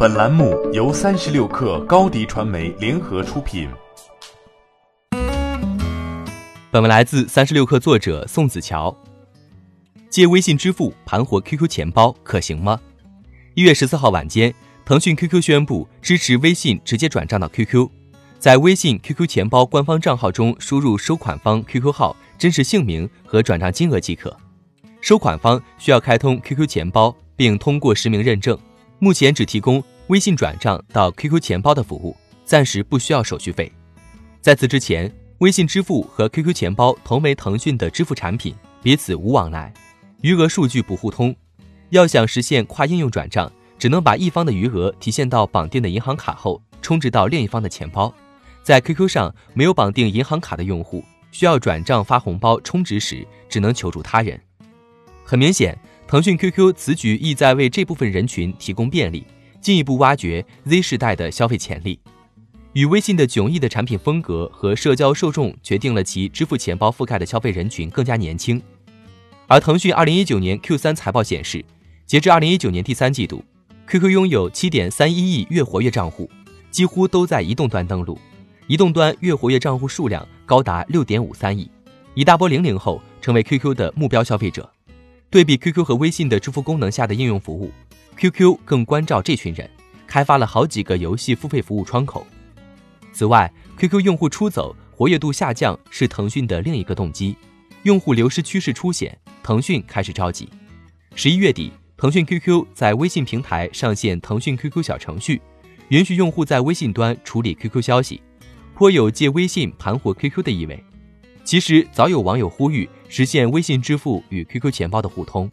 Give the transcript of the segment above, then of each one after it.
本栏目由三十六氪高低传媒联合出品。本文来自三十六氪作者宋子乔。借微信支付盘活 QQ 钱包可行吗？一月十四号晚间，腾讯 QQ 宣布支持微信直接转账到 QQ，在微信 QQ 钱包官方账号中输入收款方 QQ 号、真实姓名和转账金额即可。收款方需要开通 QQ 钱包并通过实名认证。目前只提供微信转账到 QQ 钱包的服务，暂时不需要手续费。在此之前，微信支付和 QQ 钱包同为腾讯的支付产品，彼此无往来，余额数据不互通。要想实现跨应用转账，只能把一方的余额提现到绑定的银行卡后，充值到另一方的钱包。在 QQ 上没有绑定银行卡的用户，需要转账发红包充值时，只能求助他人。很明显。腾讯 QQ 此举意在为这部分人群提供便利，进一步挖掘 Z 世代的消费潜力。与微信的迥异的产品风格和社交受众，决定了其支付钱包覆盖的消费人群更加年轻。而腾讯2019年 Q3 财报显示，截至2019年第三季度，QQ 拥有7.31亿月活跃账户，几乎都在移动端登录，移动端月活跃账户数量高达6.53亿，一大波零零后成为 QQ 的目标消费者。对比 QQ 和微信的支付功能下的应用服务，QQ 更关照这群人，开发了好几个游戏付费服务窗口。此外，QQ 用户出走、活跃度下降是腾讯的另一个动机，用户流失趋势凸显，腾讯开始着急。十一月底，腾讯 QQ 在微信平台上线腾讯 QQ 小程序，允许用户在微信端处理 QQ 消息，颇有借微信盘活 QQ 的意味。其实早有网友呼吁实现微信支付与 QQ 钱包的互通。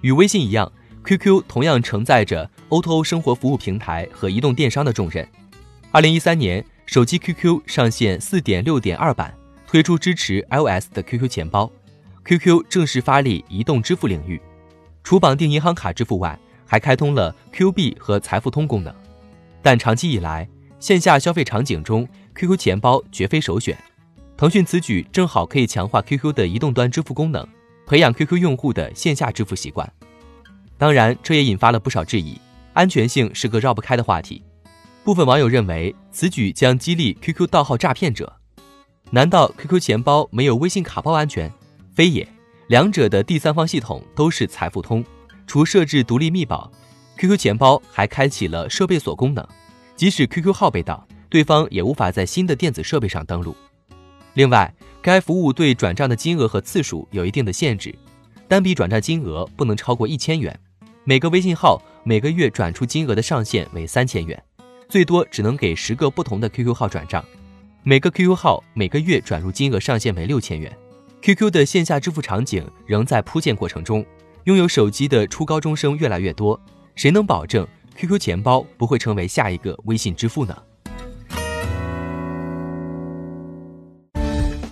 与微信一样，QQ 同样承载着 O2O 生活服务平台和移动电商的重任。二零一三年，手机 QQ 上线四点六点二版，推出支持 iOS 的 QQ 钱包，QQ 正式发力移动支付领域。除绑定银行卡支付外，还开通了 Q 币和财付通功能。但长期以来，线下消费场景中，QQ 钱包绝非首选。腾讯此举正好可以强化 QQ 的移动端支付功能，培养 QQ 用户的线下支付习惯。当然，这也引发了不少质疑，安全性是个绕不开的话题。部分网友认为此举将激励 QQ 盗号诈骗者。难道 QQ 钱包没有微信卡包安全？非也，两者的第三方系统都是财付通，除设置独立密保，QQ 钱包还开启了设备锁功能，即使 QQ 号被盗，对方也无法在新的电子设备上登录。另外，该服务对转账的金额和次数有一定的限制，单笔转账金额不能超过一千元，每个微信号每个月转出金额的上限为三千元，最多只能给十个不同的 QQ 号转账，每个 QQ 号每个月转入金额上限为六千元。QQ 的线下支付场景仍在铺建过程中，拥有手机的初高中生越来越多，谁能保证 QQ 钱包不会成为下一个微信支付呢？